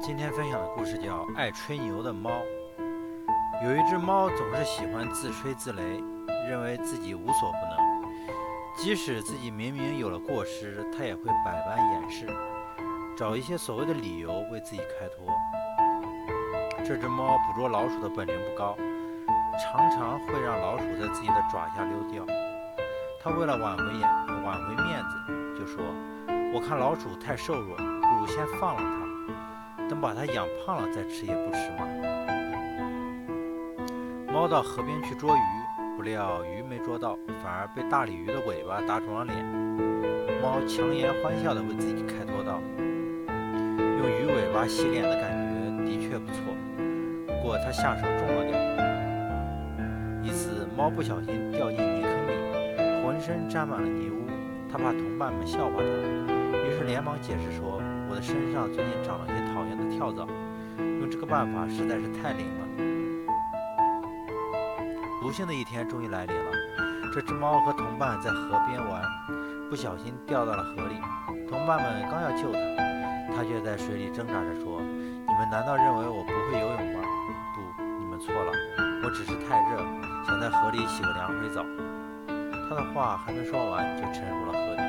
今天分享的故事叫《爱吹牛的猫》。有一只猫总是喜欢自吹自擂，认为自己无所不能，即使自己明明有了过失，它也会百般掩饰，找一些所谓的理由为自己开脱。这只猫捕捉老鼠的本领不高，常常会让老鼠在自己的爪下溜掉。它为了挽回眼挽回面子，就说：“我看老鼠太瘦弱，不如先放了它。”等把它养胖了再吃也不迟嘛。猫到河边去捉鱼，不料鱼没捉到，反而被大鲤鱼的尾巴打肿了脸。猫强颜欢笑地为自己开脱道：“用鱼尾巴洗脸的感觉的确不错，不过它下手重了点。”一次，猫不小心掉进泥坑里，浑身沾满了泥污，它怕同伴们笑话它，连忙解释说。我的身上最近长了些讨厌的跳蚤，用这个办法实在是太灵了。不幸的一天终于来临了，这只猫和同伴在河边玩，不小心掉到了河里。同伴们刚要救它，它却在水里挣扎着说：“你们难道认为我不会游泳吗？不，你们错了，我只是太热，想在河里洗个凉水澡。”它的话还没说完，就沉入了河底。